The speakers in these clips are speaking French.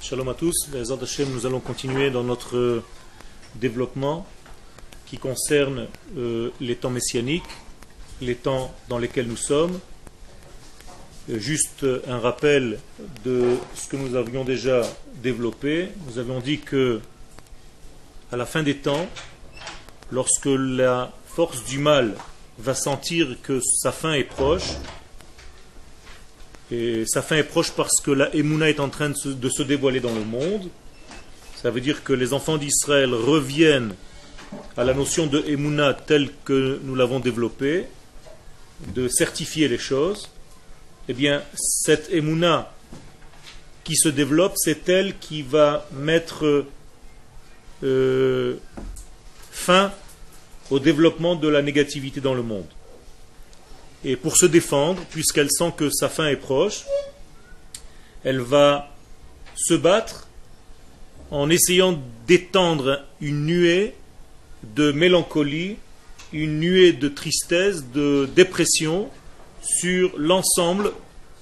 Shalom à tous. Les nous allons continuer dans notre développement qui concerne euh, les temps messianiques, les temps dans lesquels nous sommes. Euh, juste un rappel de ce que nous avions déjà développé. Nous avions dit que à la fin des temps, lorsque la force du mal va sentir que sa fin est proche, et sa fin est proche parce que la Emouna est en train de se, dévoiler dans le monde. Ça veut dire que les enfants d'Israël reviennent à la notion de Emouna telle que nous l'avons développée, de certifier les choses. Eh bien, cette Emouna qui se développe, c'est elle qui va mettre euh, fin au développement de la négativité dans le monde. Et pour se défendre, puisqu'elle sent que sa fin est proche, elle va se battre en essayant d'étendre une nuée de mélancolie, une nuée de tristesse, de dépression sur l'ensemble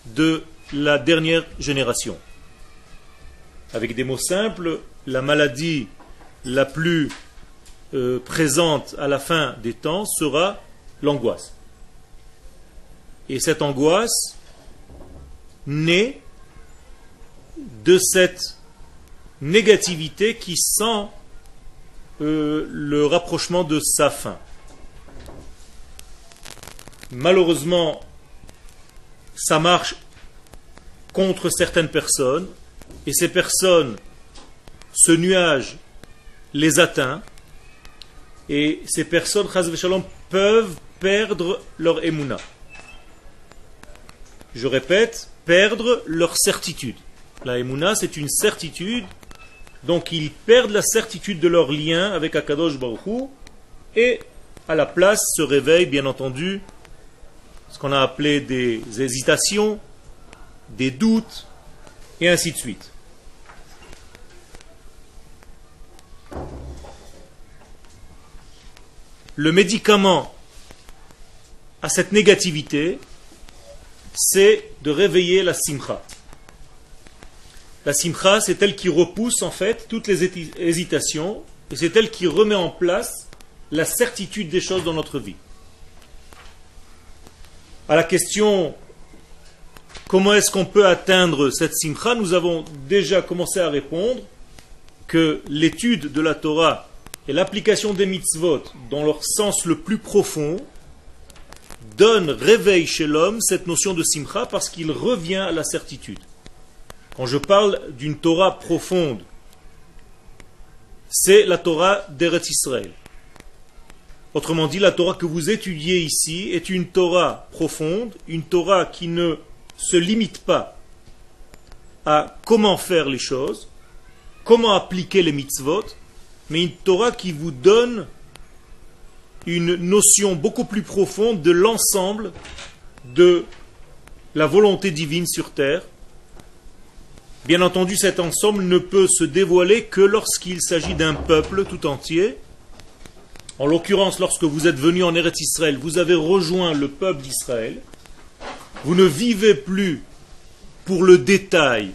de la dernière génération. Avec des mots simples, la maladie la plus euh, présente à la fin des temps sera l'angoisse. Et cette angoisse naît de cette négativité qui sent euh, le rapprochement de sa fin. Malheureusement, ça marche contre certaines personnes, et ces personnes, ce nuage les atteint, et ces personnes, peuvent perdre leur émouna je répète, perdre leur certitude. La Emouna, c'est une certitude, donc ils perdent la certitude de leur lien avec Akadosh Baruch et à la place se réveillent, bien entendu, ce qu'on a appelé des hésitations, des doutes, et ainsi de suite. Le médicament à cette négativité, c'est de réveiller la simcha. La simcha, c'est elle qui repousse en fait toutes les hésitations et c'est elle qui remet en place la certitude des choses dans notre vie. À la question comment est-ce qu'on peut atteindre cette simcha, nous avons déjà commencé à répondre que l'étude de la Torah et l'application des mitzvot dans leur sens le plus profond donne, réveille chez l'homme cette notion de simcha parce qu'il revient à la certitude. Quand je parle d'une Torah profonde, c'est la Torah d'Eretz Israël. Autrement dit, la Torah que vous étudiez ici est une Torah profonde, une Torah qui ne se limite pas à comment faire les choses, comment appliquer les mitzvot, mais une Torah qui vous donne une notion beaucoup plus profonde de l'ensemble de la volonté divine sur terre. Bien entendu, cet ensemble ne peut se dévoiler que lorsqu'il s'agit d'un peuple tout entier. En l'occurrence, lorsque vous êtes venu en Eretz Israël, vous avez rejoint le peuple d'Israël. Vous ne vivez plus pour le détail,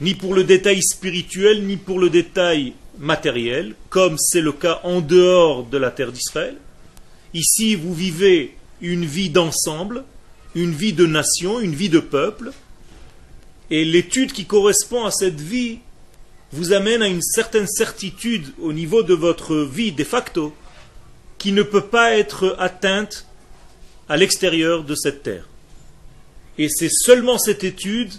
ni pour le détail spirituel, ni pour le détail matériel, comme c'est le cas en dehors de la terre d'Israël. Ici, vous vivez une vie d'ensemble, une vie de nation, une vie de peuple, et l'étude qui correspond à cette vie vous amène à une certaine certitude au niveau de votre vie de facto, qui ne peut pas être atteinte à l'extérieur de cette terre. Et c'est seulement cette étude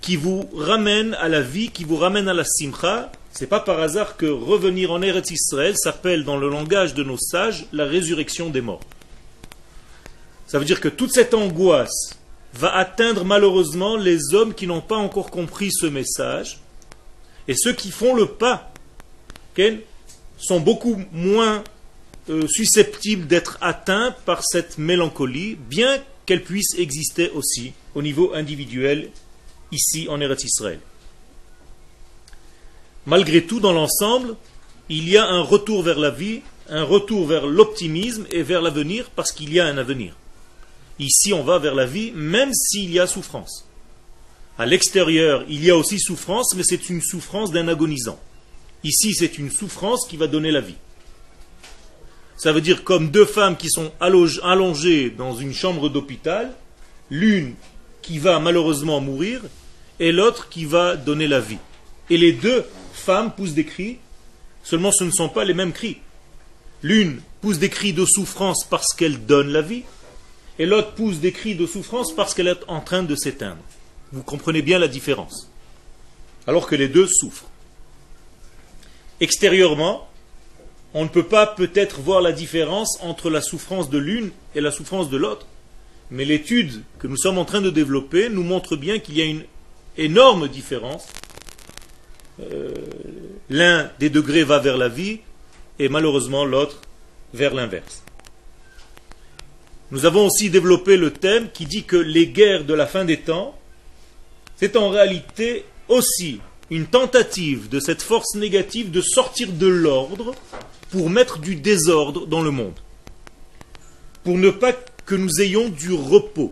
qui vous ramène à la vie, qui vous ramène à la simcha, c'est pas par hasard que revenir en Eretz Israël s'appelle dans le langage de nos sages la résurrection des morts. Ça veut dire que toute cette angoisse va atteindre malheureusement les hommes qui n'ont pas encore compris ce message. Et ceux qui font le pas sont beaucoup moins euh, susceptibles d'être atteints par cette mélancolie, bien qu'elle puisse exister aussi au niveau individuel ici en Eretz Israël malgré tout, dans l'ensemble, il y a un retour vers la vie, un retour vers l'optimisme et vers l'avenir, parce qu'il y a un avenir. Ici, on va vers la vie, même s'il y a souffrance. À l'extérieur, il y a aussi souffrance, mais c'est une souffrance d'un agonisant. Ici, c'est une souffrance qui va donner la vie. Ça veut dire comme deux femmes qui sont allongées dans une chambre d'hôpital, l'une qui va malheureusement mourir et l'autre qui va donner la vie. Et les deux femmes poussent des cris, seulement ce ne sont pas les mêmes cris. L'une pousse des cris de souffrance parce qu'elle donne la vie, et l'autre pousse des cris de souffrance parce qu'elle est en train de s'éteindre. Vous comprenez bien la différence. Alors que les deux souffrent. Extérieurement, on ne peut pas peut-être voir la différence entre la souffrance de l'une et la souffrance de l'autre. Mais l'étude que nous sommes en train de développer nous montre bien qu'il y a une énorme différence. Euh, l'un des degrés va vers la vie et malheureusement l'autre vers l'inverse. Nous avons aussi développé le thème qui dit que les guerres de la fin des temps, c'est en réalité aussi une tentative de cette force négative de sortir de l'ordre pour mettre du désordre dans le monde. Pour ne pas que nous ayons du repos.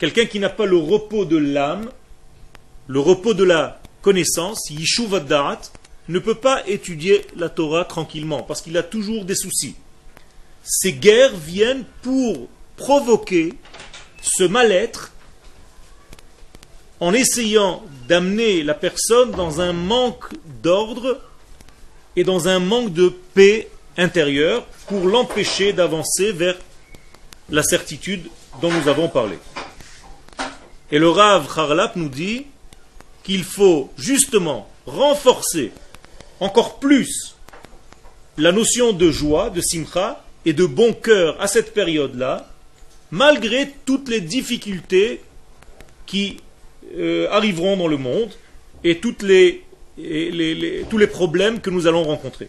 Quelqu'un qui n'a pas le repos de l'âme, le repos de la connaissance, Yishuv ne peut pas étudier la Torah tranquillement parce qu'il a toujours des soucis. Ces guerres viennent pour provoquer ce mal-être en essayant d'amener la personne dans un manque d'ordre et dans un manque de paix intérieure pour l'empêcher d'avancer vers la certitude dont nous avons parlé. Et le Rav Harlap nous dit qu'il faut justement renforcer encore plus la notion de joie, de simcha et de bon cœur à cette période-là, malgré toutes les difficultés qui euh, arriveront dans le monde et, tous les problèmes que nous allons rencontrer.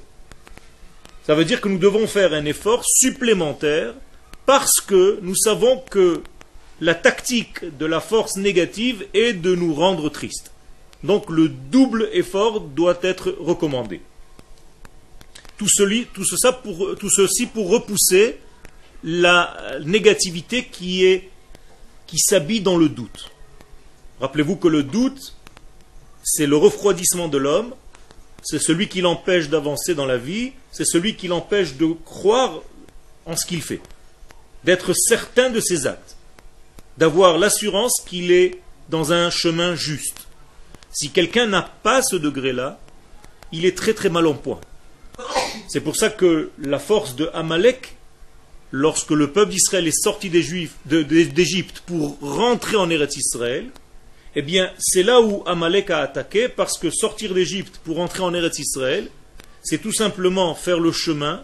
Ça veut dire que nous devons faire un effort supplémentaire parce que nous savons que la tactique de la force négative est de nous rendre tristes. Donc le double effort doit être recommandé. Tout, ceci pour repousser la négativité qui s'habille dans le doute. Rappelez-vous que le doute, c'est le refroidissement de l'homme, c'est celui qui l'empêche d'avancer dans la vie, c'est celui qui l'empêche de croire en ce qu'il fait, d'être certain de ses actes, d'avoir l'assurance qu'il est dans un chemin juste. Si quelqu'un n'a pas ce degré-là, il est très très mal en point. C'est pour ça que la force de Amalek, lorsque le peuple d'Israël est sorti d'Égypte pour rentrer en Eretz Israël, eh bien, c'est là où Amalek a attaqué, parce que sortir d'Égypte pour entrer en Eretz Israël, c'est tout simplement faire le chemin,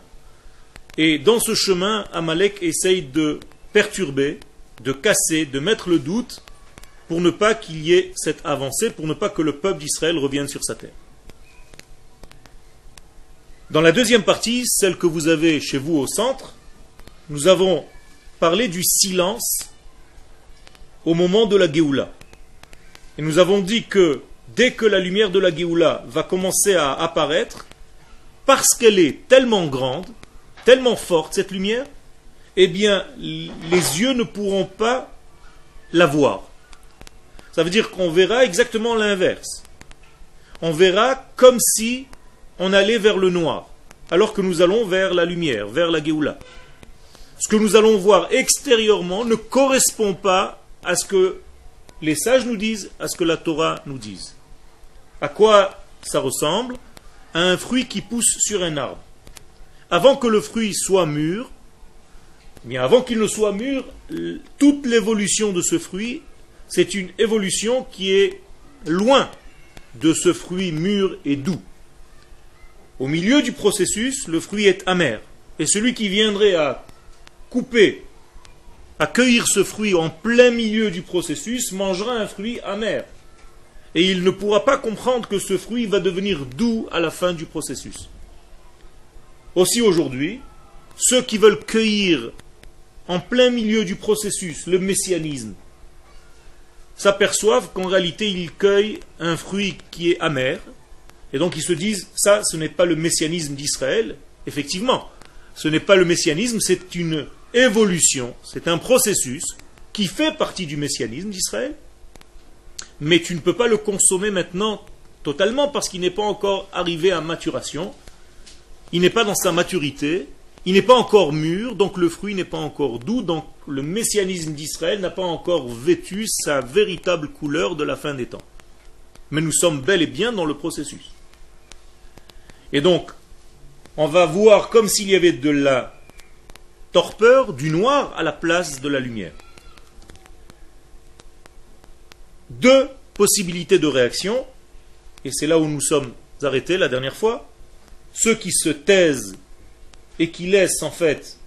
et dans ce chemin, Amalek essaye de perturber, de casser, de mettre le doute, pour ne pas qu'il y ait cette avancée, pour ne pas que le peuple d'Israël revienne sur sa terre. Dans la deuxième partie, celle que vous avez chez vous au centre, nous avons parlé du silence au moment de la Géoula. Et nous avons dit que dès que la lumière de la Géoula va commencer à apparaître, parce qu'elle est tellement grande, tellement forte cette lumière, eh bien les yeux ne pourront pas la voir. Ça veut dire qu'on verra exactement l'inverse. On verra comme si on allait vers le noir, alors que nous allons vers la lumière, vers la Géoula. Ce que nous allons voir extérieurement ne correspond pas à ce que les sages nous disent à ce que la Torah nous dise. À quoi ça ressemble? À un fruit qui pousse sur un arbre. Avant que le fruit soit mûr, eh bien avant qu'il ne soit mûr, toute l'évolution de ce fruit, c'est une évolution qui est loin de ce fruit mûr et doux. Au milieu du processus, le fruit est amer. Et celui qui viendrait à couper accueillir ce fruit en plein milieu du processus mangera un fruit amer. Et il ne pourra pas comprendre que ce fruit va devenir doux à la fin du processus. Aussi aujourd'hui, ceux qui veulent cueillir en plein milieu du processus le messianisme s'aperçoivent qu'en réalité ils cueillent un fruit qui est amer, et donc ils se disent, ça ce n'est pas le messianisme d'Israël, effectivement, ce n'est pas le messianisme, c'est une évolution, c'est un processus qui fait partie du messianisme d'Israël, mais tu ne peux pas le consommer maintenant totalement parce qu'il n'est pas encore arrivé à maturation, il n'est pas dans sa maturité, il n'est pas encore mûr, donc le fruit n'est pas encore doux, donc le messianisme d'Israël n'a pas encore vêtu sa véritable couleur de la fin des temps. Mais nous sommes bel et bien dans le processus. Et donc, on va voir comme s'il y avait de la torpeur, du noir à la place de la lumière. Deux possibilités de réaction, et c'est là où nous sommes arrêtés la dernière fois. Ceux qui se taisent et qui laissent en fait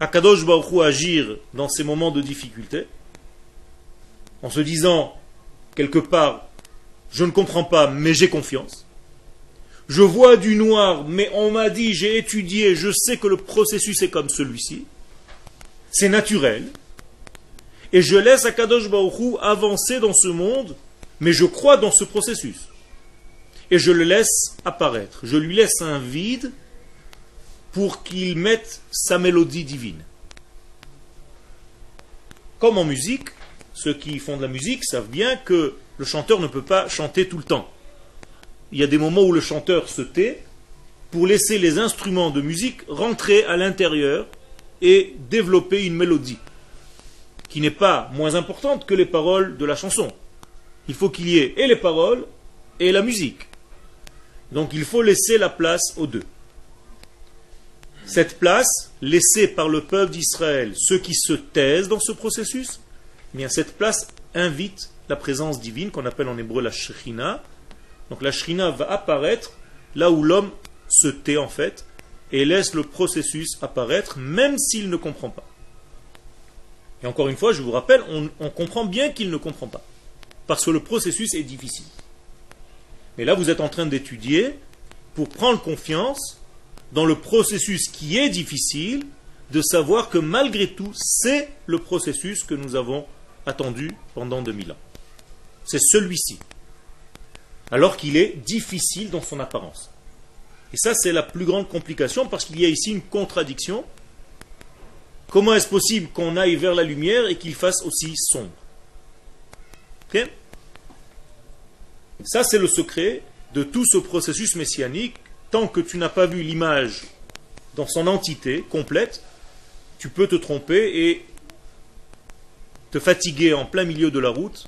Akadosh Baruch agir dans ces moments de difficulté, en se disant quelque part, je ne comprends pas, mais j'ai confiance. Je vois du noir, mais on m'a dit, j'ai étudié, je sais que le processus est comme celui-ci. C'est naturel. Et je laisse Akadosh Baruch avancer dans ce monde, mais je crois dans ce processus. Et je le laisse apparaître. Je lui laisse un vide pour qu'il mette sa mélodie divine. Comme en musique, ceux qui font de la musique savent bien que le chanteur ne peut pas chanter tout le temps. Il y a des moments où le chanteur se tait pour laisser les instruments de musique rentrer à l'intérieur et développer une mélodie qui n'est pas moins importante que les paroles de la chanson. Il faut qu'il y ait et les paroles et la musique. Donc il faut laisser la place aux deux. Cette place, laissée par le peuple d'Israël, ceux qui se taisent dans ce processus, eh bien cette place invite la présence divine qu'on appelle en hébreu la shrina. Donc la shrina va apparaître là où l'homme se tait en fait et laisse le processus apparaître même s'il ne comprend pas. Et encore une fois, je vous rappelle, on, on comprend bien qu'il ne comprend pas parce que le processus est difficile. Mais là, vous êtes en train d'étudier pour prendre confiance dans le processus qui est difficile, de savoir que malgré tout, c'est le processus que nous avons attendu pendant 2000 ans. C'est celui-ci. Alors qu'il est difficile dans son apparence. Et ça, c'est la plus grande complication parce qu'il y a ici une contradiction. Comment est-ce possible qu'on aille vers la lumière et qu'il fasse aussi sombre? Ça, c'est le secret de tout ce processus messianique tant que tu n'as pas vu l'image dans son entité complète, tu peux te tromper et te fatiguer en plein milieu de la route,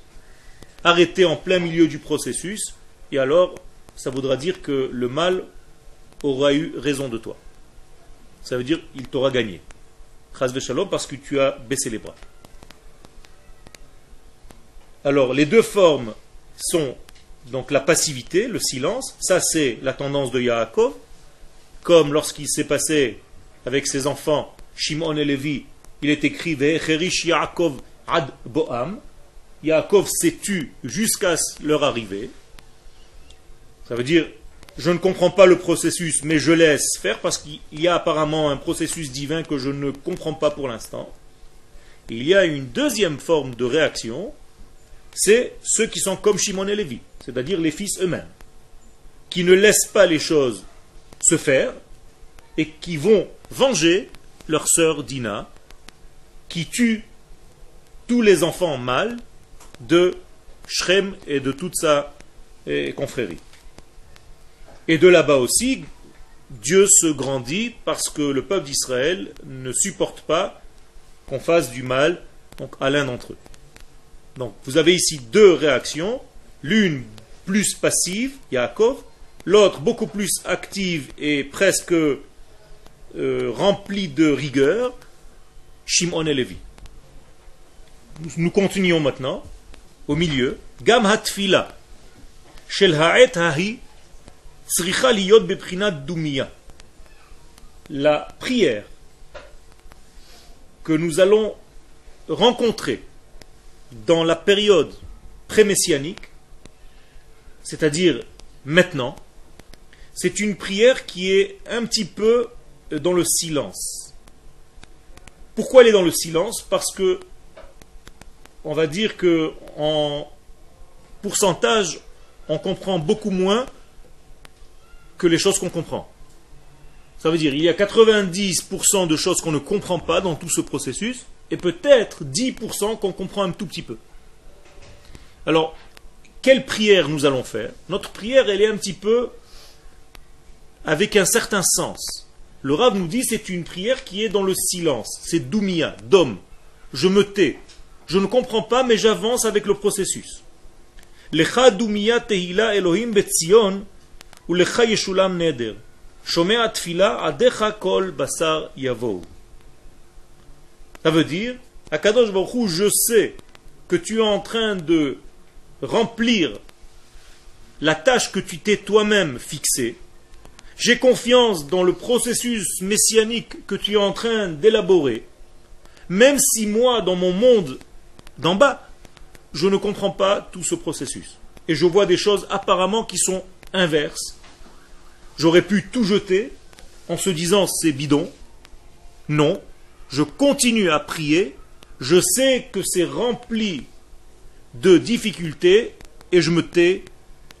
arrêter en plein milieu du processus, et alors ça voudra dire que le mal aura eu raison de toi. Ça veut dire qu'il t'aura gagné. Shalom parce que tu as baissé les bras. Alors les deux formes sont donc la passivité, le silence, ça c'est la tendance de Yaakov, comme lorsqu'il s'est passé avec ses enfants, Shimon et Lévi, il est écrit Yaakov ad Boam. Yaakov s'est tu jusqu'à leur arrivée. Ça veut dire, je ne comprends pas le processus, mais je laisse faire parce qu'il y a apparemment un processus divin que je ne comprends pas pour l'instant. Il y a une deuxième forme de réaction, c'est ceux qui sont comme Shimon et Lévi c'est-à-dire les fils eux-mêmes, qui ne laissent pas les choses se faire et qui vont venger leur sœur Dina, qui tue tous les enfants mâles de Shrem et de toute sa confrérie. Et de là-bas aussi, Dieu se grandit parce que le peuple d'Israël ne supporte pas qu'on fasse du mal à l'un d'entre eux. Donc vous avez ici deux réactions, l'une plus passive, Yaakov, l'autre beaucoup plus active et presque euh, remplie de rigueur, Shimon et Levi. Nous, continuons maintenant, au milieu. Gam hatfila, shel ha'et hahi, liyot dumia. La prière que nous allons rencontrer dans la période pré-messianique c'est-à-dire maintenant, c'est une prière qui est un petit peu dans le silence. Pourquoi elle est dans le silence? Parce que on va dire que en pourcentage, on comprend beaucoup moins que les choses qu'on comprend. Ça veut dire il y a 90% de choses qu'on ne comprend pas dans tout ce processus et peut-être 10% qu'on comprend un tout petit peu. Alors, quelle prière nous allons faire? Notre prière, elle est un petit peu avec un certain sens. Le Rav nous dit c'est une prière qui est dans le silence. C'est doumia, dom. Je me tais. Je ne comprends pas, mais j'avance avec le processus. Lecha doumia tehila Elohim betzion ou lecha yeshulam neder. Shomea tfila adecha kol basar yavou. Ça veut dire, Akadosh Baruch je sais que tu es en train de remplir la tâche que tu t'es toi-même fixée. J'ai confiance dans le processus messianique que tu es en train d'élaborer, même si moi, dans mon monde d'en bas, je ne comprends pas tout ce processus. Et je vois des choses apparemment qui sont inverses. J'aurais pu tout jeter en se disant c'est bidon. Non, je continue à prier. Je sais que c'est rempli de difficultés et je me tais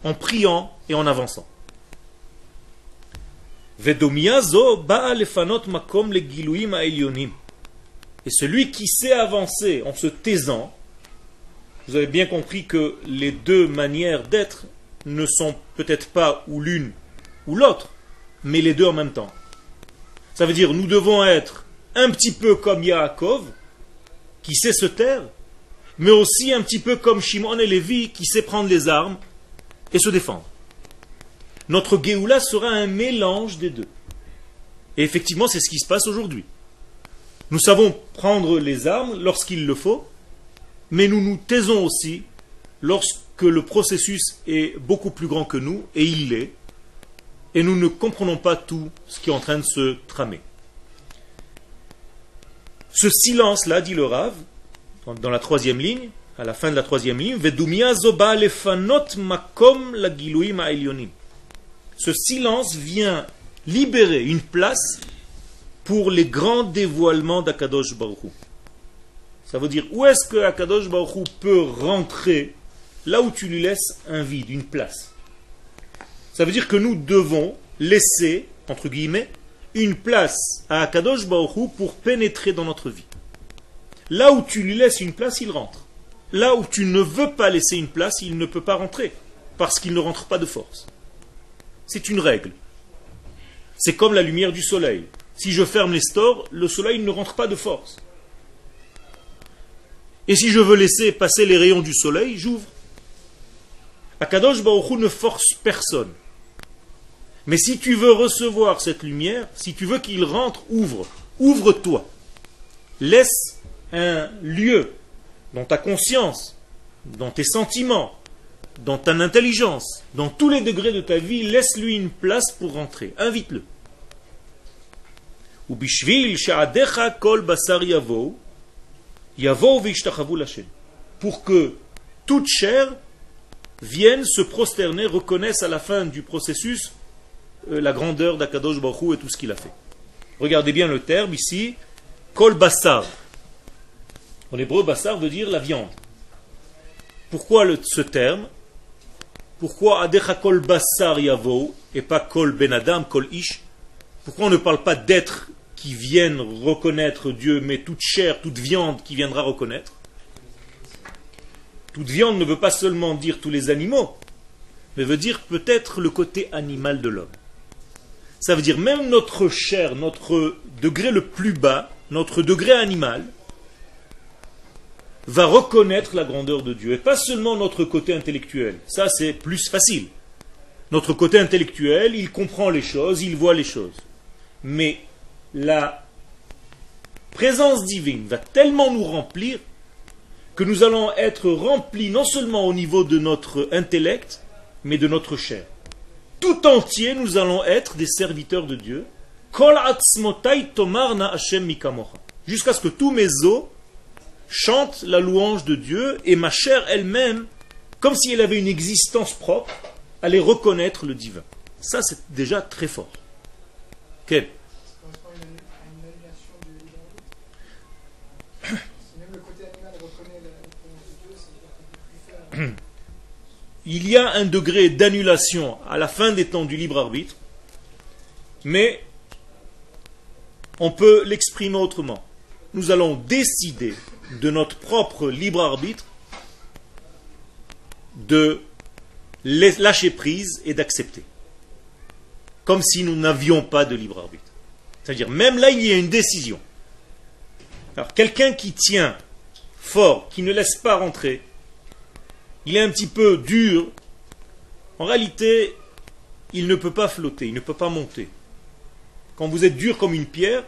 en priant et en avançant. Et celui qui sait avancer en se taisant, vous avez bien compris que les deux manières d'être ne sont peut-être pas ou l'une ou l'autre, mais les deux en même temps. Ça veut dire nous devons être un petit peu comme Yaakov, qui sait se taire, mais aussi un petit peu comme Shimon et Lévi, qui sait prendre les armes et se défendre. Notre Géoula sera un mélange des deux. Et effectivement, c'est ce qui se passe aujourd'hui. Nous savons prendre les armes lorsqu'il le faut, mais nous nous taisons aussi lorsque le processus est beaucoup plus grand que nous, et il l'est, et nous ne comprenons pas tout ce qui est en train de se tramer. Ce silence-là, dit le Rav, dans la troisième ligne, à la fin de la troisième ligne, ce silence vient libérer une place pour les grands dévoilements d'Akadosh Baruch Ça veut dire, où est-ce que Akadosh Baruch peut rentrer là où tu lui laisses un vide, une place? Ça veut dire que nous devons laisser, entre guillemets, une place à Akadosh Baruch pour pénétrer dans notre vie. Là où tu lui laisses une place, il rentre. Là où tu ne veux pas laisser une place, il ne peut pas rentrer, parce qu'il ne rentre pas de force. C'est une règle. C'est comme la lumière du soleil. Si je ferme les stores, le soleil ne rentre pas de force. Et si je veux laisser passer les rayons du soleil, j'ouvre. Akadosh Baruch ne force personne. Mais si tu veux recevoir cette lumière, si tu veux qu'il rentre, ouvre. Ouvre-toi. Laisse un lieu dans ta conscience, dans tes sentiments, dans ta intelligence, dans tous les degrés de ta vie, laisse-lui une place pour rentrer. Invite-le. Pour que toute chair vienne se prosterner, reconnaisse à la fin du processus la grandeur d'Akadosh Baruch et tout ce qu'il a fait. Regardez bien le terme ici, kol basar. En hébreu, basar veut dire la viande. Pourquoi ce terme? Pourquoi Adecha kol basar yavo et pas kol benadam, kol ish? Pourquoi on ne parle pas d'êtres qui viennent reconnaître Dieu, mais toute chair, toute viande qui viendra reconnaître? Toute viande ne veut pas seulement dire tous les animaux, mais veut dire peut-être le côté animal de l'homme. Ça veut dire même notre chair, notre degré le plus bas, notre degré animal, va reconnaître la grandeur de Dieu. Et pas seulement notre côté intellectuel. Ça, c'est plus facile. Notre côté intellectuel, il comprend les choses, il voit les choses. Mais la présence divine va tellement nous remplir que nous allons être remplis non seulement au niveau de notre intellect, mais de notre chair. Tout entier, nous allons être des serviteurs de Dieu. Jusqu'à ce que tous mes os chante la louange de Dieu et ma chair elle-même, comme si elle avait une existence propre, allait reconnaître le divin. Ça, c'est déjà très fort. Quel? Il y a un degré d'annulation à la fin des temps du libre arbitre, mais on peut l'exprimer autrement. Nous allons décider de notre propre libre arbitre de lâcher prise et d'accepter. Comme si nous n'avions pas de libre arbitre. C'est-à-dire, même là, il y a une décision. Alors, quelqu'un qui tient fort, qui ne laisse pas rentrer, il est un petit peu dur, en réalité, il ne peut pas flotter, il ne peut pas monter. Quand vous êtes dur comme une pierre,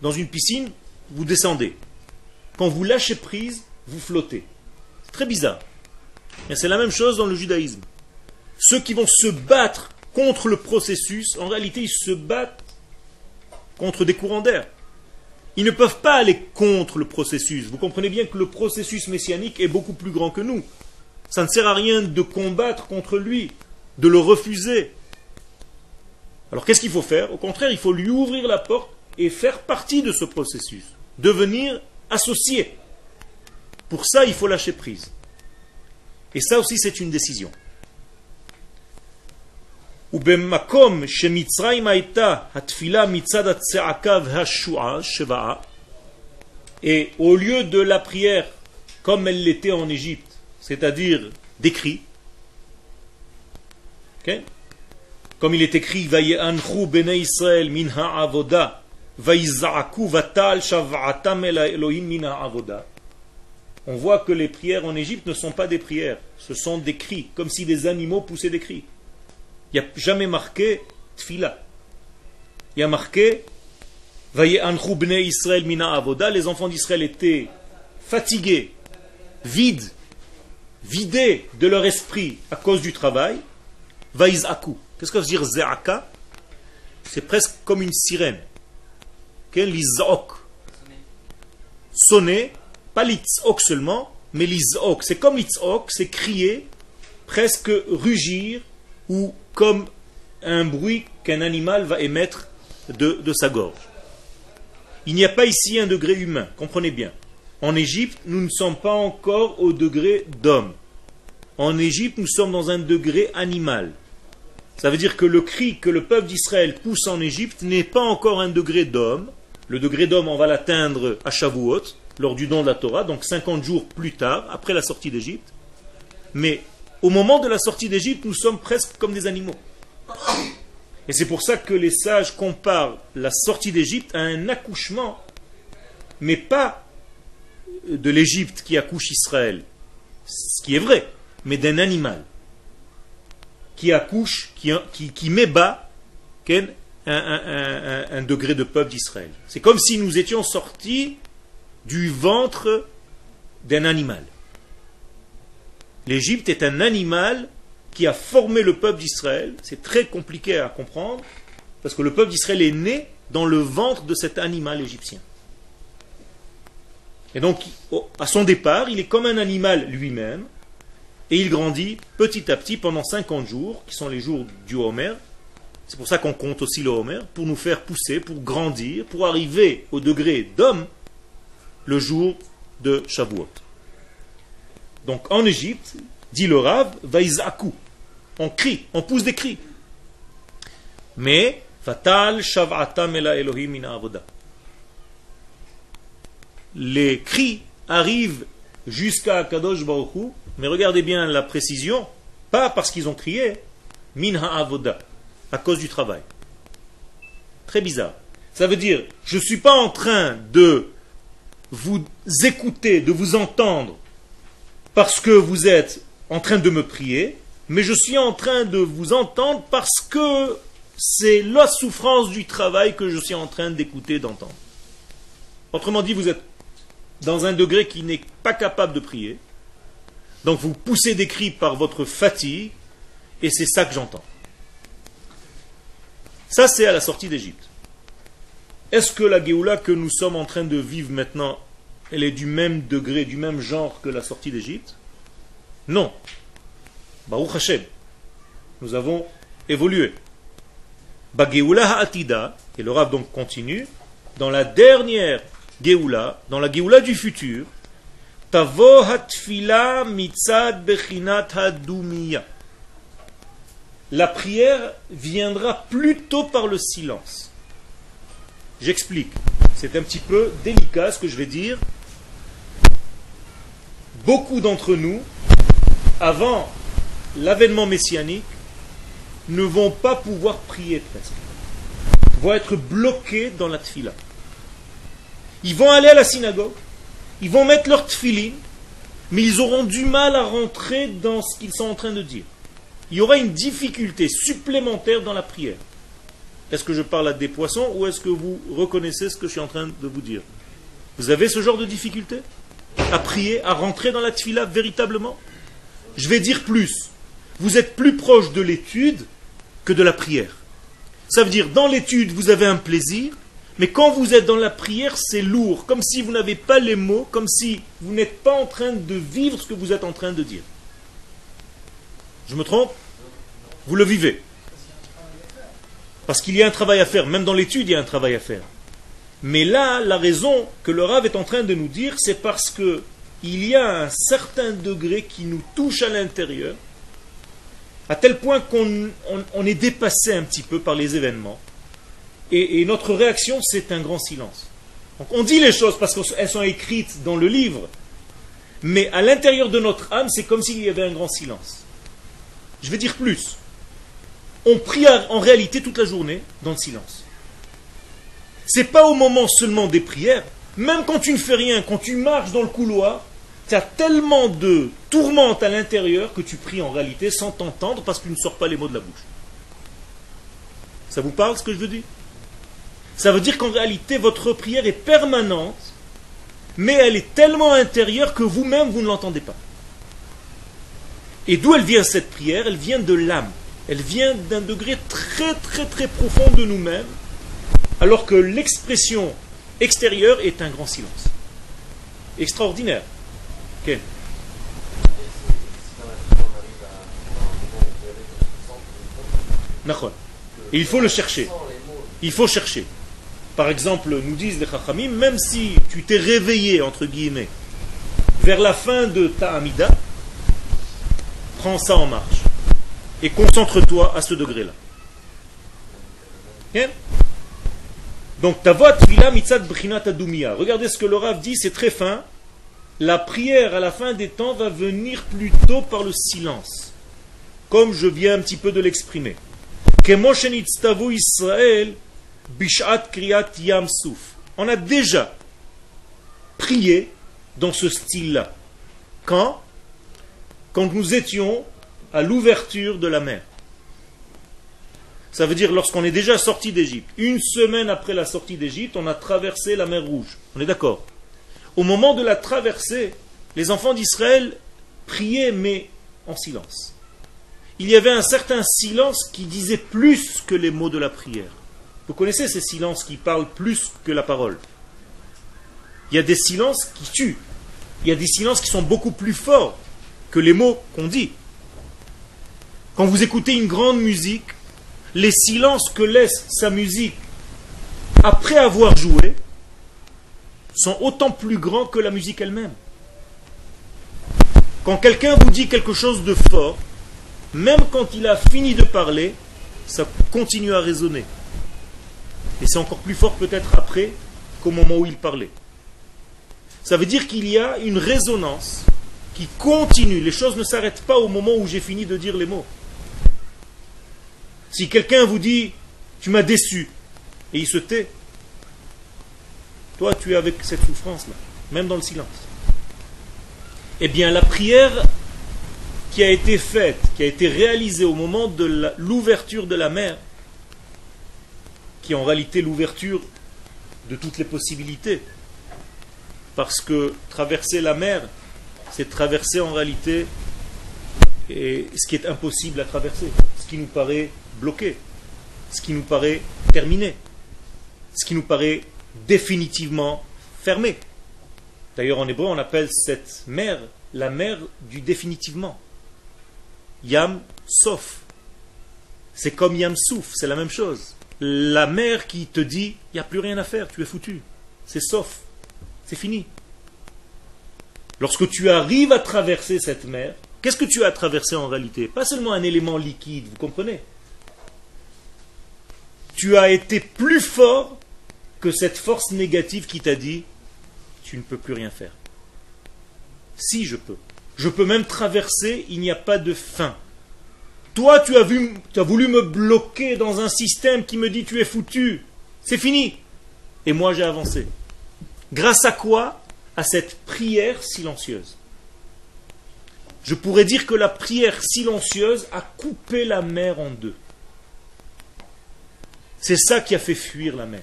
dans une piscine, vous descendez. Quand vous lâchez prise, vous flottez. C'est très bizarre. C'est la même chose dans le judaïsme. Ceux qui vont se battre contre le processus, en réalité, ils se battent contre des courants d'air. Ils ne peuvent pas aller contre le processus. Vous comprenez bien que le processus messianique est beaucoup plus grand que nous. Ça ne sert à rien de combattre contre lui, de le refuser. Alors qu'est-ce qu'il faut faire? Au contraire, il faut lui ouvrir la porte et faire partie de ce processus, devenir associé. Pour ça, il faut lâcher prise. Et ça aussi, c'est une décision. Et au lieu de la prière comme elle l'était en Égypte, c'est-à-dire d'écrit, comme il est écrit, bene Israël minha avoda, vatal avoda. On voit que les prières en Égypte ne sont pas des prières, ce sont des cris, comme si des animaux poussaient des cris. Il n'y a jamais marqué tfila. Il y a marqué Israël mina avoda. Les enfants d'Israël étaient fatigués, vides, vidés de leur esprit à cause du travail. Vaizaku. Qu'est-ce que veut dire ze'aka? C'est presque comme une sirène. L'izok. Sonner, pas l'itzok seulement, mais l'izok. C'est comme l'itzok, c'est crier, presque rugir, ou comme un bruit qu'un animal va émettre de, sa gorge. Il n'y a pas ici un degré humain, comprenez bien. En Égypte, nous ne sommes pas encore au degré d'homme. En Égypte, nous sommes dans un degré animal. Ça veut dire que le cri que le peuple d'Israël pousse en Égypte n'est pas encore un degré d'homme. Le degré d'homme, on va l'atteindre à Shavuot, lors du don de la Torah, donc 50 jours plus tard, après la sortie d'Égypte. Mais au moment de la sortie d'Égypte, nous sommes presque comme des animaux. Et c'est pour ça que les sages comparent la sortie d'Égypte à un accouchement, mais pas de l'Égypte qui accouche Israël, ce qui est vrai, mais d'un animal qui accouche, qui, met bas un, degré de peuple d'Israël. C'est comme si nous étions sortis du ventre d'un animal. L'Égypte est un animal qui a formé le peuple d'Israël. C'est très compliqué à comprendre, parce que le peuple d'Israël est né dans le ventre de cet animal égyptien. Et donc, à son départ, il est comme un animal lui-même, et il grandit petit à petit pendant 50 jours, qui sont les jours du Homer. C'est pour ça qu'on compte aussi le Homer, pour nous faire pousser, pour grandir, pour arriver au degré d'homme le jour de Shavuot. Donc en Égypte, dit le Rav, Vaizaku. On crie, on pousse des cris. Mais, Fatal Shav'atam Elohim avoda. Les cris arrivent jusqu'à Kadosh Baruch mais regardez bien la précision, pas parce qu'ils ont crié, Minha Avoda, à cause du travail. Très bizarre. Ça veut dire, je ne suis pas en train de vous écouter, de vous entendre parce que vous êtes en train de me prier, mais je suis en train de vous entendre parce que c'est la souffrance du travail que je suis en train d'écouter, d'entendre. Autrement dit, vous êtes dans un degré qui n'est pas capable de prier. Donc vous poussez des cris par votre fatigue, et c'est ça que j'entends. Ça, c'est à la sortie d'Égypte. Est-ce que la Géoula que nous sommes en train de vivre maintenant elle est du même degré, du même genre que la sortie d'Égypte Non. Baruch Hashem. Nous avons évolué. Bageoula ha'atida, et le Rav donc continue, dans la dernière Geoula, dans la Geoula du futur, Tavo hatfila mitzad bechinat hadumiya. La prière viendra plutôt par le silence. J'explique. C'est un petit peu délicat ce que je vais dire, beaucoup d'entre nous avant l'avènement messianique, ne vont pas pouvoir prier presque. Vont être bloqués dans la tfila. Ils vont aller à la synagogue, ils vont mettre leur tfilin, mais ils auront du mal à rentrer dans ce qu'ils sont en train de dire. Il y aura une difficulté supplémentaire dans la prière. Est-ce que je parle à des poissons ou est-ce que vous reconnaissez ce que je suis en train de vous dire? Vous avez ce genre de difficulté? À prier, à rentrer dans la tfila véritablement? Je vais dire plus. Vous êtes plus proche de l'étude que de la prière. Ça veut dire, dans l'étude, vous avez un plaisir, mais quand vous êtes dans la prière, c'est lourd, comme si vous n'avez pas les mots, comme si vous n'êtes pas en train de vivre ce que vous êtes en train de dire. Je me trompe? Vous le vivez. Parce qu'il y a un travail à faire, même dans l'étude, il y a un travail à faire. Mais là, la raison que le Rav est en train de nous dire, c'est parce que il y a un certain degré qui nous touche à l'intérieur, à tel point qu'on est dépassé un petit peu par les événements. Et, et notre réaction, c'est un grand silence. Donc on dit les choses parce qu'elles sont écrites dans le livre, mais à l'intérieur de notre âme, c'est comme s'il y avait un grand silence. Je vais dire plus. On prie en réalité toute la journée dans le silence. C'est pas au moment seulement des prières, même quand tu ne fais rien, quand tu marches dans le couloir, tu as tellement de tourmente à l'intérieur que tu pries en réalité sans t'entendre parce que tu ne sors pas les mots de la bouche. Ça vous parle ce que je veux dire? Ça veut dire qu'en réalité, votre prière est permanente, mais elle est tellement intérieure que vous-même, vous ne l'entendez pas. Et d'où elle vient cette prière? Elle vient de l'âme. Elle vient d'un degré très très très profond de nous-mêmes, alors que l'expression extérieure est un grand silence. Extraordinaire. Et il faut le chercher. Il faut chercher. Par exemple, nous disent les Chachamim, même si tu t'es réveillé, entre guillemets, vers la fin de ta Amida, prends ça en marche. Et concentre-toi à ce degré-là. Donc, ta voix mitzad Regardez ce que le dit, c'est très fin. La prière à la fin des temps va venir plutôt par le silence. Comme je viens un petit peu de l'exprimer. Israël On a déjà prié dans ce style-là. Quand? Quand nous étions à l'ouverture de la mer. Ça veut dire lorsqu'on est déjà sorti d'Égypte. Une semaine après la sortie d'Égypte, on a traversé la mer Rouge. On est d'accord? Au moment de la traversée, les enfants d'Israël priaient, mais en silence. Il y avait un certain silence qui disait plus que les mots de la prière. Vous connaissez ces silences qui parlent plus que la parole? Il y a des silences qui tuent. Il y a des silences qui sont beaucoup plus forts que les mots qu'on dit. Quand vous écoutez une grande musique, les silences que laisse sa musique après avoir joué sont autant plus grands que la musique elle-même. Quand quelqu'un vous dit quelque chose de fort, même quand il a fini de parler, ça continue à résonner. Et c'est encore plus fort peut-être après qu'au moment où il parlait. Ça veut dire qu'il y a une résonance qui continue. Les choses ne s'arrêtent pas au moment où j'ai fini de dire les mots. Si quelqu'un vous dit tu m'as déçu et il se tait, toi tu es avec cette souffrance-là, même dans le silence. Eh bien la prière qui a été faite, qui a été réalisée au moment de l'ouverture de la mer, qui est en réalité l'ouverture de toutes les possibilités, parce que traverser la mer, c'est traverser en réalité ce qui est impossible à traverser, ce qui nous paraît bloqué, ce qui nous paraît terminé, ce qui nous paraît définitivement fermé. D'ailleurs, en hébreu, on appelle cette mer la mer du définitivement. Yam Sof. C'est comme Yam Souf, c'est la même chose. La mer qui te dit, il n'y a plus rien à faire, tu es foutu. C'est Sof. C'est fini. Lorsque tu arrives à traverser cette mer, qu'est-ce que tu as traversé en réalité? Pas seulement un élément liquide, vous comprenez? Tu as été plus fort que cette force négative qui t'a dit tu ne peux plus rien faire. Si je peux. Je peux même traverser, il n'y a pas de fin. Toi, tu as, vu, tu as voulu me bloquer dans un système qui me dit tu es foutu. C'est fini. Et moi, j'ai avancé. Grâce à quoi? À cette prière silencieuse. Je pourrais dire que la prière silencieuse a coupé la mer en deux. C'est ça qui a fait fuir la mer.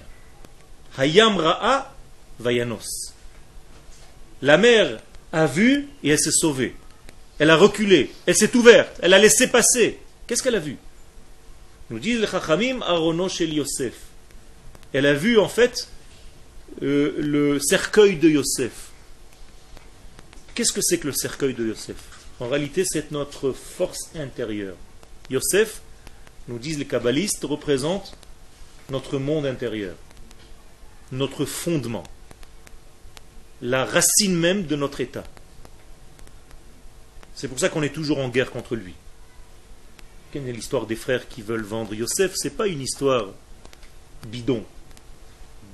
Hayam Ra'a Vayanos. La mer a vu et elle s'est sauvée. Elle a reculé, elle s'est ouverte, elle a laissé passer. Qu'est-ce qu'elle a vu? Nous disent les Chachamim Arono Shel Yosef. Elle a vu en fait euh, le cercueil de Yosef. Qu'est-ce que c'est que le cercueil de Yosef? En réalité, c'est notre force intérieure. Yosef, nous disent les kabbalistes, représente notre monde intérieur, notre fondement, la racine même de notre état. C'est pour ça qu'on est toujours en guerre contre lui. Quelle est l'histoire des frères qui veulent vendre Yosef? C'est pas une histoire bidon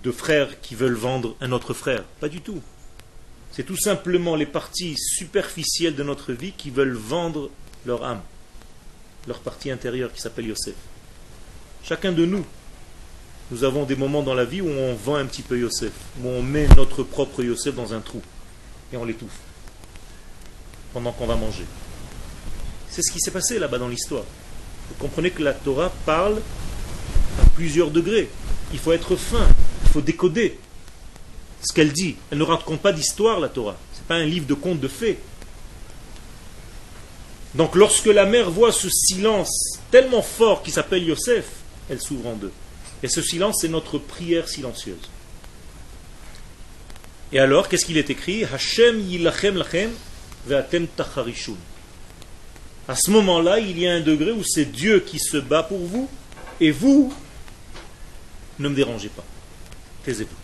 de frères qui veulent vendre un autre frère. Pas du tout. C'est tout simplement les parties superficielles de notre vie qui veulent vendre leur âme, leur partie intérieure qui s'appelle Yosef. Chacun de nous, nous avons des moments dans la vie où on vend un petit peu Yosef, où on met notre propre Yosef dans un trou et on l'étouffe pendant qu'on va manger. C'est ce qui s'est passé là-bas dans l'histoire. Vous comprenez que la Torah parle à plusieurs degrés. Il faut être fin, il faut décoder ce qu'elle dit. Elle ne raconte pas d'histoire, la Torah. Ce n'est pas un livre de contes de fées. Donc lorsque la mère voit ce silence tellement fort qui s'appelle Yosef, elle s'ouvre en deux. Et ce silence, c'est notre prière silencieuse. Et alors, qu'est-ce qu'il est écrit? Hashem yilachem lachem ve'atem. À ce moment-là, il y a un degré où c'est Dieu qui se bat pour vous, et vous, ne me dérangez pas. Taisez-vous.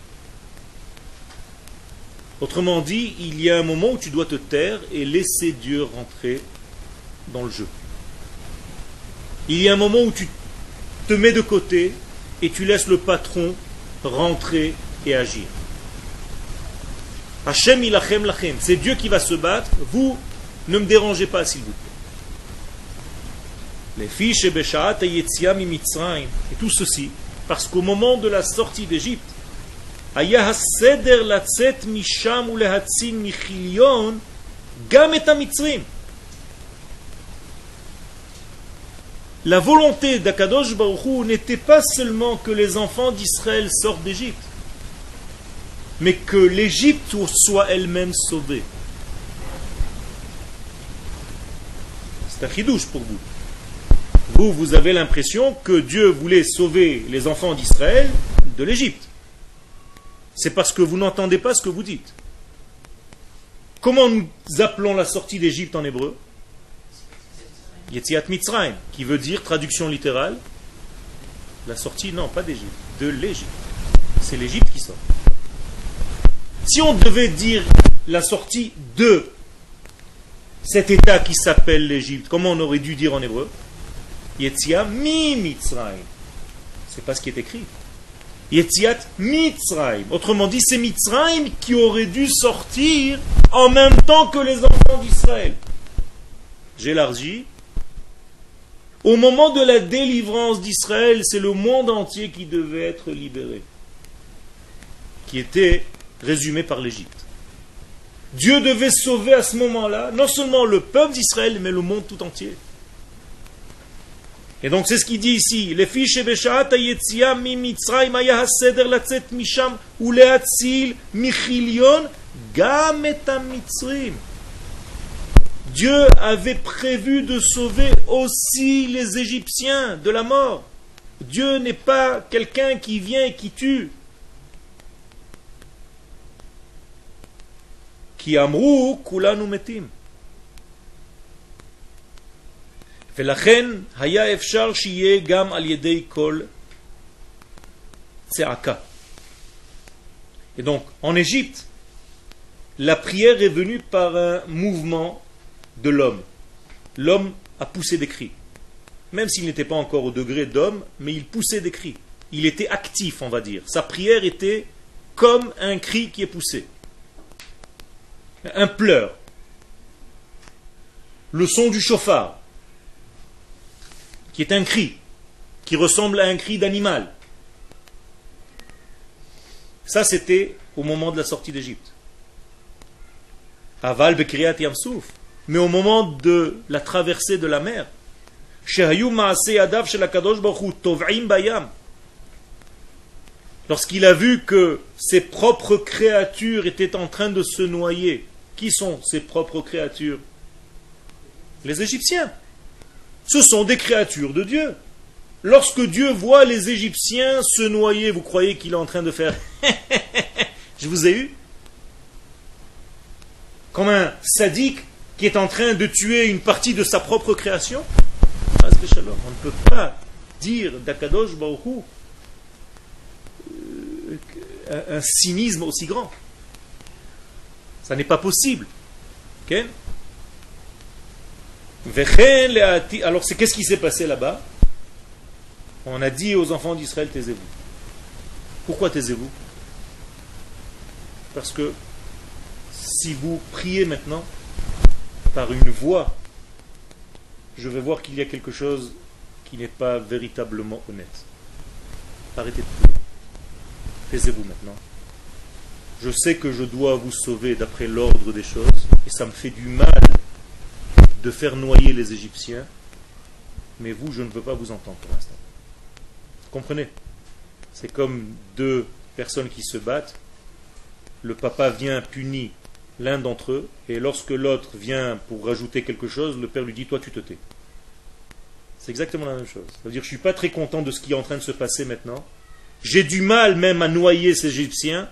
Autrement dit, il y a un moment où tu dois te taire et laisser Dieu rentrer dans le jeu. Il y a un moment où tu te mets de côté et tu laisses le patron rentrer et agir. Hachem ilachem lachem, c'est Dieu qui va se battre, vous ne me dérangez pas s'il vous plaît. Les fiches et et tout ceci, parce qu'au moment de la sortie d'Égypte, misham gam la volonté d'Akadosh Baruchou n'était pas seulement que les enfants d'Israël sortent d'Égypte, mais que l'Égypte soit elle-même sauvée. C'est un chidouche pour vous. Vous, vous avez l'impression que Dieu voulait sauver les enfants d'Israël de l'Égypte. C'est parce que vous n'entendez pas ce que vous dites. Comment nous appelons la sortie d'Égypte en hébreu? Yetziat Mitzrayim, qui veut dire, traduction littérale, la sortie, non, pas d'Égypte, de l'Égypte. C'est l'Égypte qui sort. Si on devait dire la sortie de cet état qui s'appelle l'Égypte, comment on aurait dû dire en hébreu? Yetzia mi Mitzrayim. C'est pas ce qui est écrit. Yetziat Mitzrayim. Autrement dit, c'est Mitzrayim qui aurait dû sortir en même temps que les enfants d'Israël. J'élargis au moment de la délivrance d'Israël, c'est le monde entier qui devait être libéré, qui était résumé par l'Égypte. Dieu devait sauver à ce moment-là non seulement le peuple d'Israël, mais le monde tout entier. Et donc c'est ce qu'il dit ici. Les fiches mi mitzrayim misham michilion gam Dieu avait prévu de sauver aussi les Égyptiens de la mort. Dieu n'est pas quelqu'un qui vient et qui tue. Qui amrou kulanu metim. Et donc, en Égypte, la prière est venue par un mouvement de l'homme. L'homme a poussé des cris. Même s'il n'était pas encore au degré d'homme, mais il poussait des cris. Il était actif, on va dire. Sa prière était comme un cri qui est poussé. Un pleur. le son du chauffard, qui est un cri, qui ressemble à un cri d'animal. Ça, c'était au moment de la sortie d'Égypte. Aval Bekriat Yamsouf. Mais au moment de la traversée de la mer, Lorsqu'il a vu que ses propres créatures étaient en train de se noyer, qui sont ses propres créatures? Les Égyptiens. Ce sont des créatures de Dieu. Lorsque Dieu voit les Égyptiens se noyer, vous croyez qu'il est en train de faire Je vous ai eu Comme un sadique qui est en train de tuer une partie de sa propre création On ne peut pas dire d'Akadosh Baruch un, cynisme aussi grand. Ça n'est pas possible. Alors, c'est qu'est-ce qui s'est passé là-bas? On a dit aux enfants d'Israël, taisez-vous. Pourquoi taisez-vous? Parce que si vous priez maintenant par une voix, je vais voir qu'il y a quelque chose qui n'est pas véritablement honnête. Arrêtez de prier. Taisez-vous maintenant. Je sais que je dois vous sauver d'après l'ordre des choses, et ça me fait du mal de faire noyer les Égyptiens, mais vous, je ne veux pas vous entendre pour l'instant. Comprenez? C'est comme deux personnes qui se battent. Le papa vient punir l'un d'entre eux, et lorsque l'autre vient pour rajouter quelque chose, le père lui dit Toi, tu te tais. C'est exactement la même chose. Ça veut dire Je ne suis pas très content de ce qui est en train de se passer maintenant, j'ai du mal même à noyer ces Égyptiens.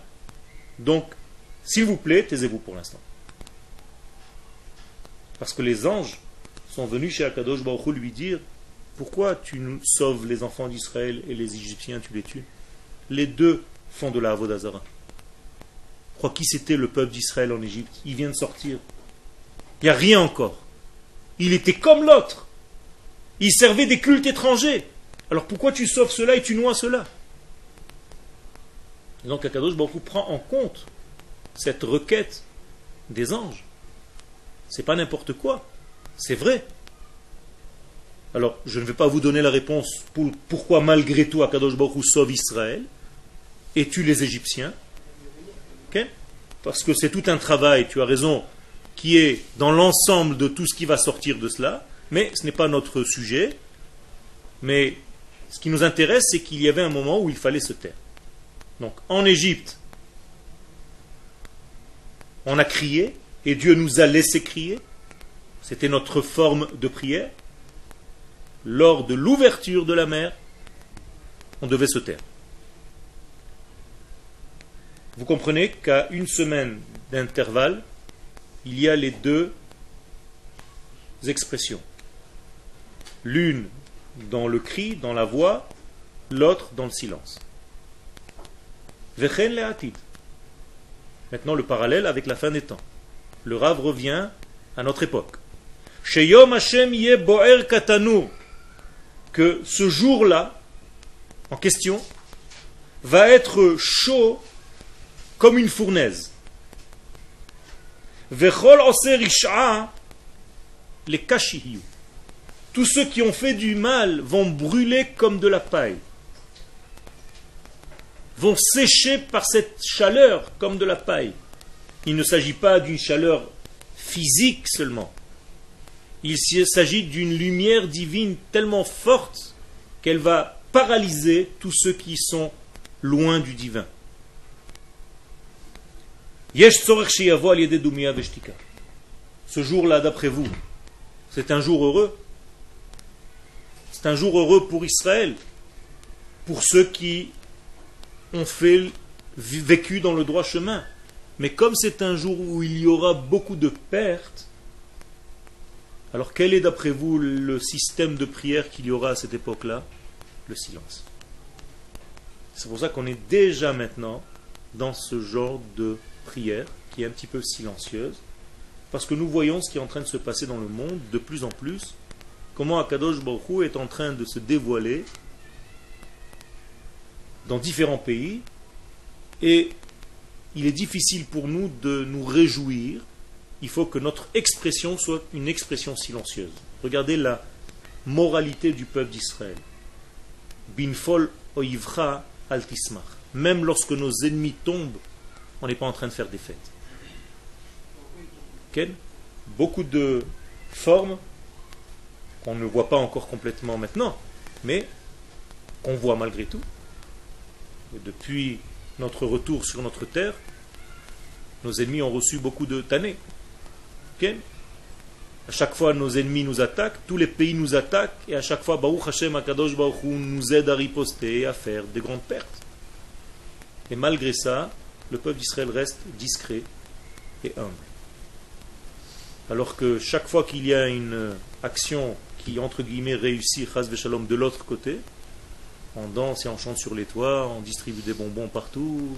Donc, s'il vous plaît, taisez-vous pour l'instant. Parce que les anges sont venus chez Akadosh Baruch lui dire Pourquoi tu nous sauves les enfants d'Israël et les Égyptiens, tu les tues? Les deux font de la Avodazara. Crois qui c'était le peuple d'Israël en Égypte Il vient de sortir. Il n'y a rien encore. Il était comme l'autre. Il servait des cultes étrangers. Alors pourquoi tu sauves cela et tu noies cela? Donc Akadosh Baruch prend en compte cette requête des anges. C'est pas n'importe quoi. C'est vrai. Alors, je ne vais pas vous donner la réponse pour pourquoi malgré tout Akadosh Baruch sauve Israël et tue les Égyptiens? Parce que c'est tout un travail, tu as raison, qui est dans l'ensemble de tout ce qui va sortir de cela. Mais ce n'est pas notre sujet. Mais ce qui nous intéresse, c'est qu'il y avait un moment où il fallait se taire. Donc en Égypte, on a crié et Dieu nous a laissé crier. C'était notre forme de prière. Lors de l'ouverture de la mer, on devait se taire. Vous comprenez qu'à une semaine d'intervalle, il y a les deux expressions. L'une dans le cri, dans la voix, l'autre dans le silence. Maintenant, le parallèle avec la fin des temps. Le Rav revient à notre époque. Que ce jour-là, en question, va être chaud comme une fournaise. Les Tous ceux qui ont fait du mal vont brûler comme de la paille vont sécher par cette chaleur comme de la paille. Il ne s'agit pas d'une chaleur physique seulement. Il s'agit d'une lumière divine tellement forte qu'elle va paralyser tous ceux qui sont loin du divin. Ce jour-là, d'après vous, c'est un jour heureux? C'est un jour heureux pour Israël, pour ceux qui ont fait vécu dans le droit chemin. Mais comme c'est un jour où il y aura beaucoup de pertes, alors quel est d'après vous le système de prière qu'il y aura à cette époque-là? Le silence. C'est pour ça qu'on est déjà maintenant dans ce genre de prière qui est un petit peu silencieuse, parce que nous voyons ce qui est en train de se passer dans le monde de plus en plus, comment Akadosh Baruch est en train de se dévoiler dans différents pays et il est difficile pour nous de nous réjouir il faut que notre expression soit une expression silencieuse. Regardez la moralité du peuple d'Israël. Binfol oivra altismar. Même lorsque nos ennemis tombent, on n'est pas en train de faire des fêtes. Beaucoup de formes qu'on ne voit pas encore complètement maintenant, mais qu'on voit malgré tout. depuis notre retour sur notre terre, nos ennemis ont reçu beaucoup de tannées. À chaque fois, nos ennemis nous attaquent, tous les pays nous attaquent, et à chaque fois, Baruch Hashem Akadosh Baruch nous aide à riposter et à faire des grandes pertes. Et malgré ça, le peuple d'Israël reste discret et humble. Alors que chaque fois qu'il y a une action qui, entre guillemets, réussit, Chaz Shalom, de l'autre côté, on danse et on chante sur les toits, on distribue des bonbons partout,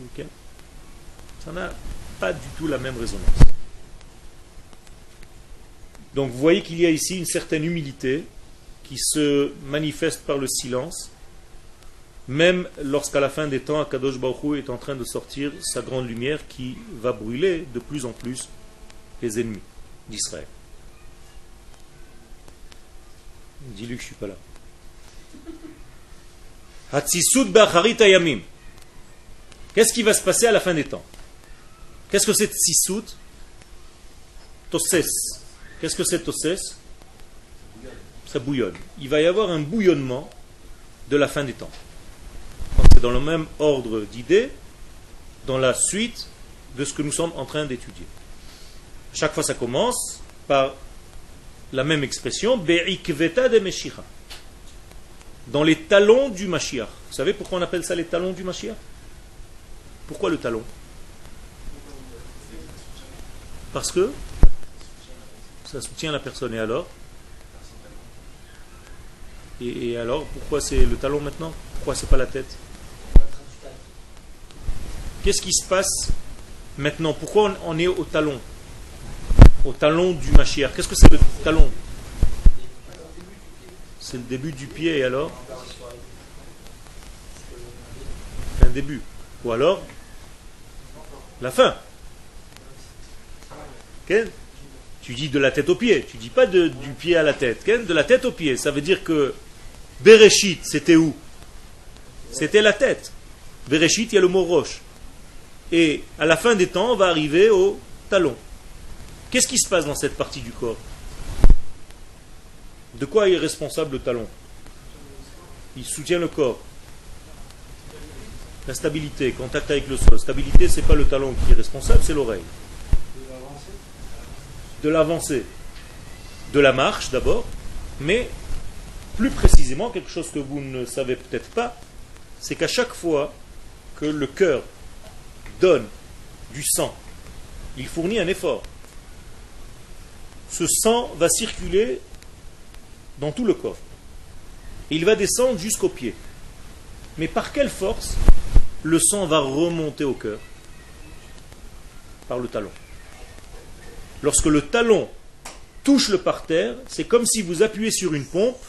ça n'a pas du tout la même résonance. Donc vous voyez qu'il y a ici une certaine humilité qui se manifeste par le silence, même lorsqu'à la fin des temps, Akadosh Baruch est en train de sortir sa grande lumière qui va brûler de plus en plus les ennemis d'Israël. Dis-lui que je ne suis pas là. Qu'est-ce qui va se passer à la fin des temps? Qu'est-ce que c'est Tsisut? Toses. Qu'est-ce que c'est Toses Ça bouillonne. Il va y avoir un bouillonnement de la fin des temps. C'est dans le même ordre d'idées, dans la suite de ce que nous sommes en train d'étudier. Chaque fois, ça commence par la même expression, Be'ikveta de. Dans les talons du Mashiach. Vous savez pourquoi on appelle ça les talons du Mashiach? Pourquoi le talon? Parce que ça soutient la personne. Et alors? Et, alors, pourquoi c'est le talon maintenant? Pourquoi c'est pas la tête? Qu'est-ce qui se passe maintenant? Pourquoi on est au talon? Au talon du Mashiach. Qu'est-ce que c'est le talon? C'est le début du pied et alors? Un début. Ou alors La fin. Tu dis de la tête aux pieds, tu dis pas du pied à la tête, de la tête aux pieds. Ça veut dire que Bereshit, c'était où? C'était la tête. Bereshit, il y a le mot roche. Et à la fin des temps, on va arriver au talon. Qu'est-ce qui se passe dans cette partie du corps? De quoi est responsable le talon? Il soutient le corps. La stabilité, contact avec le sol. Stabilité, c'est pas le talon qui est responsable, c'est l'oreille de l'avancée de la marche d'abord, mais plus précisément, quelque chose que vous ne savez peut-être pas, c'est qu'à chaque fois que le cœur donne du sang, il fournit un effort. Ce sang va circuler dans tout le corps. il va descendre jusqu'au pied. Mais par quelle force le sang va remonter au cœur? Par le talon. Lorsque le talon touche le parterre, c'est comme si vous appuyez sur une pompe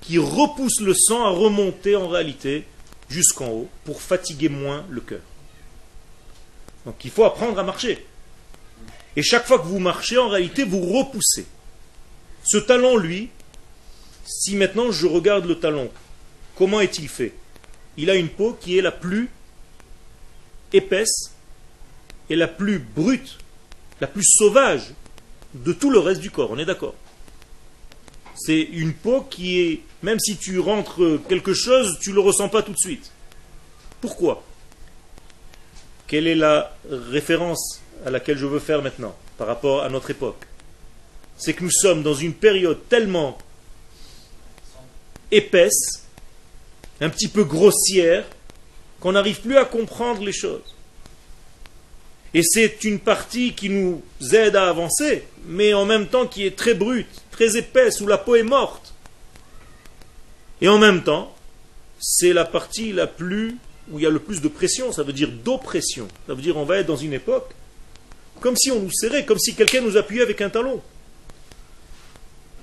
qui repousse le sang à remonter en réalité jusqu'en haut pour fatiguer moins le cœur. Donc il faut apprendre à marcher. Et chaque fois que vous marchez, en réalité, vous repoussez. Ce talon, lui, si maintenant je regarde le talon, comment est-il fait? Il a une peau qui est la plus épaisse et la plus brute la plus sauvage de tout le reste du corps, on est d'accord? C'est une peau qui est, même si tu rentres quelque chose, tu ne le ressens pas tout de suite. Pourquoi? Quelle est la référence à laquelle je veux faire maintenant par rapport à notre époque? C'est que nous sommes dans une période tellement épaisse, un petit peu grossière, qu'on n'arrive plus à comprendre les choses. Et c'est une partie qui nous aide à avancer, mais en même temps qui est très brute, très épaisse, où la peau est morte. Et en même temps, c'est la partie la plus où il y a le plus de pression, ça veut dire d'oppression. Ça veut dire on va être dans une époque comme si on nous serrait, comme si quelqu'un nous appuyait avec un talon.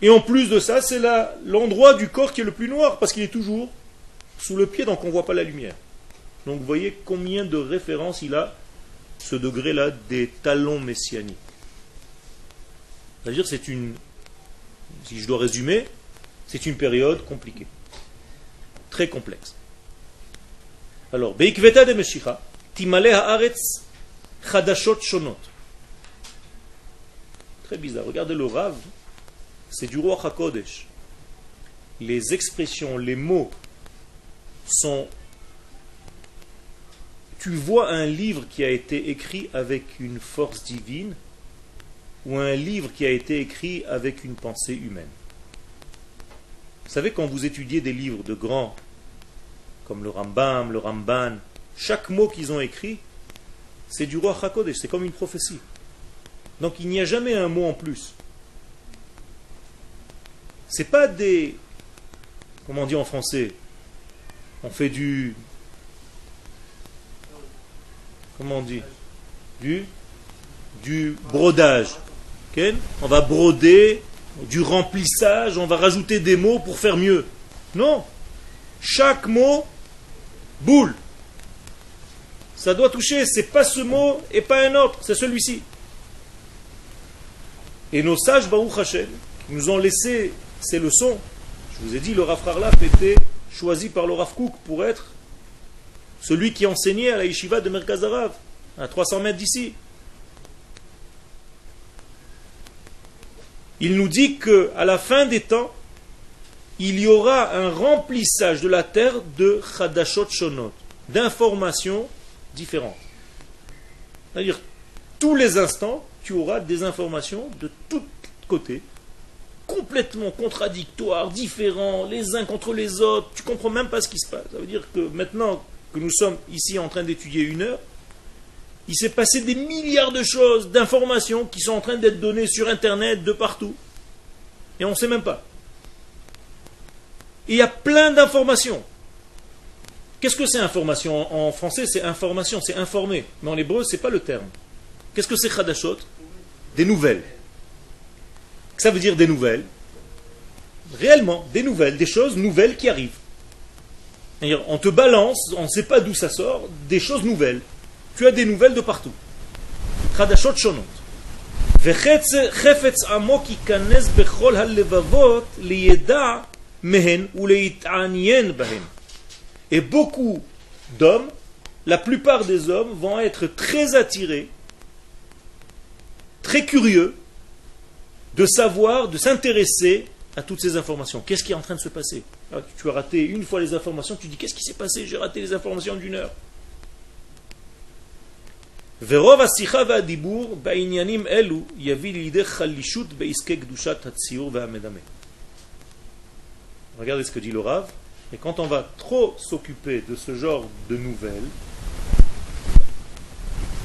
Et en plus de ça, c'est l'endroit du corps qui est le plus noir, parce qu'il est toujours sous le pied, donc on ne voit pas la lumière. Donc vous voyez combien de références il a ce degré-là des talons messianiques. C'est-à-dire c'est une, si je dois résumer, c'est une période compliquée, très complexe. Alors, Beikveta de Meshicha, Timale Haaretz Chadashot Shonot. Très bizarre. Regardez le Rav, c'est du roi HaKodesh. Les expressions, les mots sont. Tu vois un livre qui a été écrit avec une force divine ou un livre qui a été écrit avec une pensée humaine? Vous savez, quand vous étudiez des livres de grands, comme le Rambam, le Ramban, chaque mot qu'ils ont écrit, c'est du roi Hakodesh, c'est comme une prophétie. Donc il n'y a jamais un mot en plus. C'est pas des. Comment on dit en français On fait du. Comment on dit Du. Du brodage. On va broder du remplissage, on va rajouter des mots pour faire mieux. Non. Chaque mot, boule. Ça doit toucher, c'est pas ce mot et pas un autre, c'est celui-ci. Et nos sages, Baruch Hashem, nous ont laissé ces leçons, je vous ai dit, le Rav Harlap était choisi par le Rav pour être celui qui enseignait à la yeshiva de Merkazarav, à 300 mètres d'ici. il nous dit qu'à la fin des temps, il y aura un remplissage de la terre de Chadashot Shonot, d'informations différentes. C'est-à-dire, tous les instants, tu auras des informations de tous côtés, complètement contradictoires, différents, les uns contre les autres. Tu comprends même pas ce qui se passe. Ça veut dire que maintenant que nous sommes ici en train d'étudier une heure, il s'est passé des milliards de choses, d'informations qui sont en train d'être données sur Internet de partout. Et on ne sait même pas il y a plein d'informations. Qu'est-ce que c'est information En français, c'est information, c'est informer. Mais en hébreu, ce n'est pas le terme. Qu'est-ce que c'est chadashot Des nouvelles. Ça veut dire des nouvelles. Réellement, des nouvelles, des choses nouvelles qui arrivent. On te balance, on ne sait pas d'où ça sort, des choses nouvelles tu as des nouvelles de partout. חדשות שונות. וחפץ עמוק ייכנס בכל הלבבות לידע mehen ou. Et beaucoup d'hommes, la plupart des hommes vont être très attirés, très curieux de savoir, de s'intéresser à toutes ces informations. Qu'est-ce qui est en train de se passer? Ah, tu as raté une fois les informations, tu dis qu'est-ce qui s'est passé? J'ai raté les informations d'une heure. elu Regardez ce que dit le Rav. Et quand on va trop s'occuper de ce genre de nouvelles,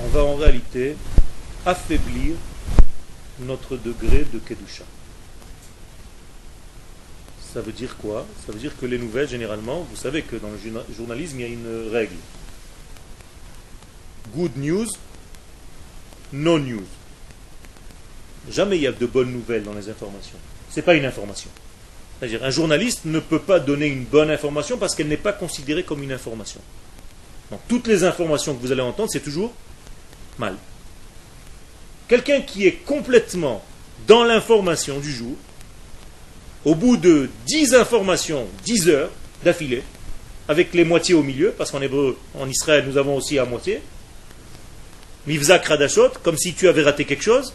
on va en réalité affaiblir notre degré de Kedusha. Ça veut dire quoi? Ça veut dire que les nouvelles, généralement, vous savez que dans le journalisme, il y a une règle. Good news no news. Jamais il y a de bonnes nouvelles dans les informations. Ce n'est pas une information. C'est-à-dire, un journaliste ne peut pas donner une bonne information parce qu'elle n'est pas considérée comme une information. Donc, toutes les informations que vous allez entendre, c'est toujours mal. Quelqu'un qui est complètement dans l'information du jour, au bout de 10 informations, 10 heures d'affilée, avec les moitiés au milieu, parce qu'en hébreu, en Israël, nous avons aussi à moitié, Mivzak Radashot, comme si tu avais raté quelque chose,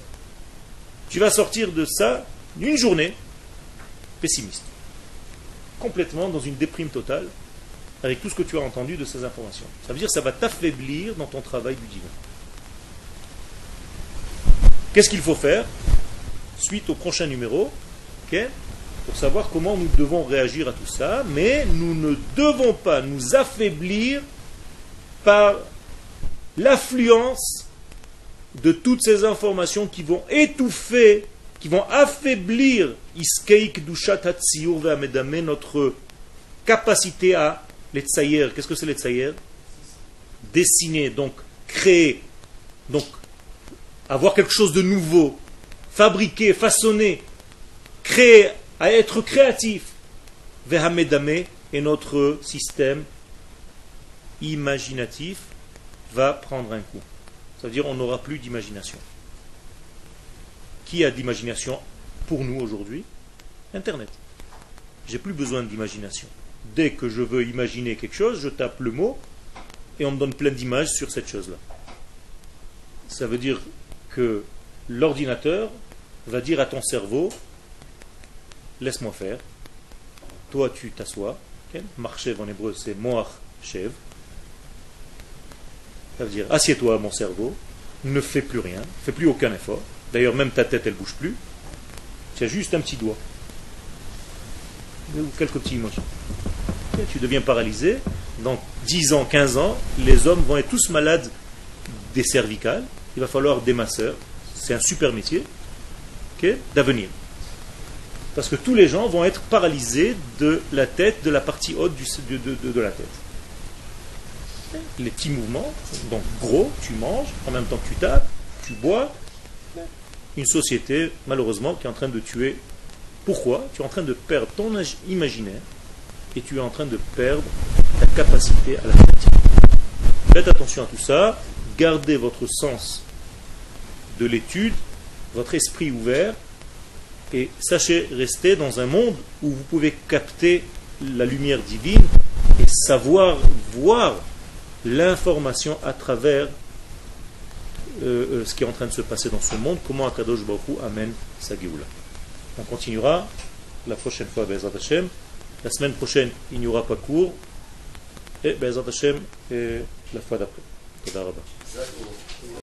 tu vas sortir de ça d'une journée pessimiste. Complètement dans une déprime totale avec tout ce que tu as entendu de ces informations. Ça veut dire que ça va t'affaiblir dans ton travail du divin. Qu'est-ce qu'il faut faire Suite au prochain numéro, pour savoir comment nous devons réagir à tout ça, mais nous ne devons pas nous affaiblir par l'affluence de toutes ces informations qui vont étouffer, qui vont affaiblir notre capacité à les Qu'est-ce que c'est les Dessiner, donc créer, donc avoir quelque chose de nouveau, fabriquer, façonner, créer, à être créatif. Vehamedame est notre système imaginatif va prendre un coup. Ça veut dire on n'aura plus d'imagination. Qui a d'imagination? Pour nous aujourd'hui Internet. J'ai plus besoin d'imagination. Dès que je veux imaginer quelque chose, je tape le mot et on me donne plein d'images sur cette chose-là. Ça veut dire que l'ordinateur va dire à ton cerveau laisse-moi faire. Toi, tu t'assois. Marchev en hébreu, c'est moach chev. Ça veut dire assieds-toi, mon cerveau, ne fais plus rien, fais plus aucun effort. D'ailleurs, même ta tête, elle bouge plus. As juste un petit doigt. Ou quelques petits émotions. Tu deviens paralysé. Dans 10 ans, 15 ans, les hommes vont être tous malades des cervicales. Il va falloir des masseurs. C'est un super métier d'avenir. Parce que tous les gens vont être paralysés de la tête, de la partie haute du, de, la tête. Les petits mouvements, donc gros, tu manges, en même temps que tu tapes, tu bois. Une société, malheureusement, qui est en train de tuer. Pourquoi? Tu es en train de perdre ton imaginaire et tu es en train de perdre ta capacité à la pratique. Faites attention à tout ça, gardez votre sens de l'étude, votre esprit ouvert, et sachez rester dans un monde où vous pouvez capter la lumière divine et savoir voir l'information à travers euh, euh, ce qui est en train de se passer dans ce monde, comment Akadosh Baruch amène sa Géoula. On continuera la prochaine fois, Bezat Hashem. La semaine prochaine, il n'y aura pas cours. Et Bezat Hashem, et la fois d'après.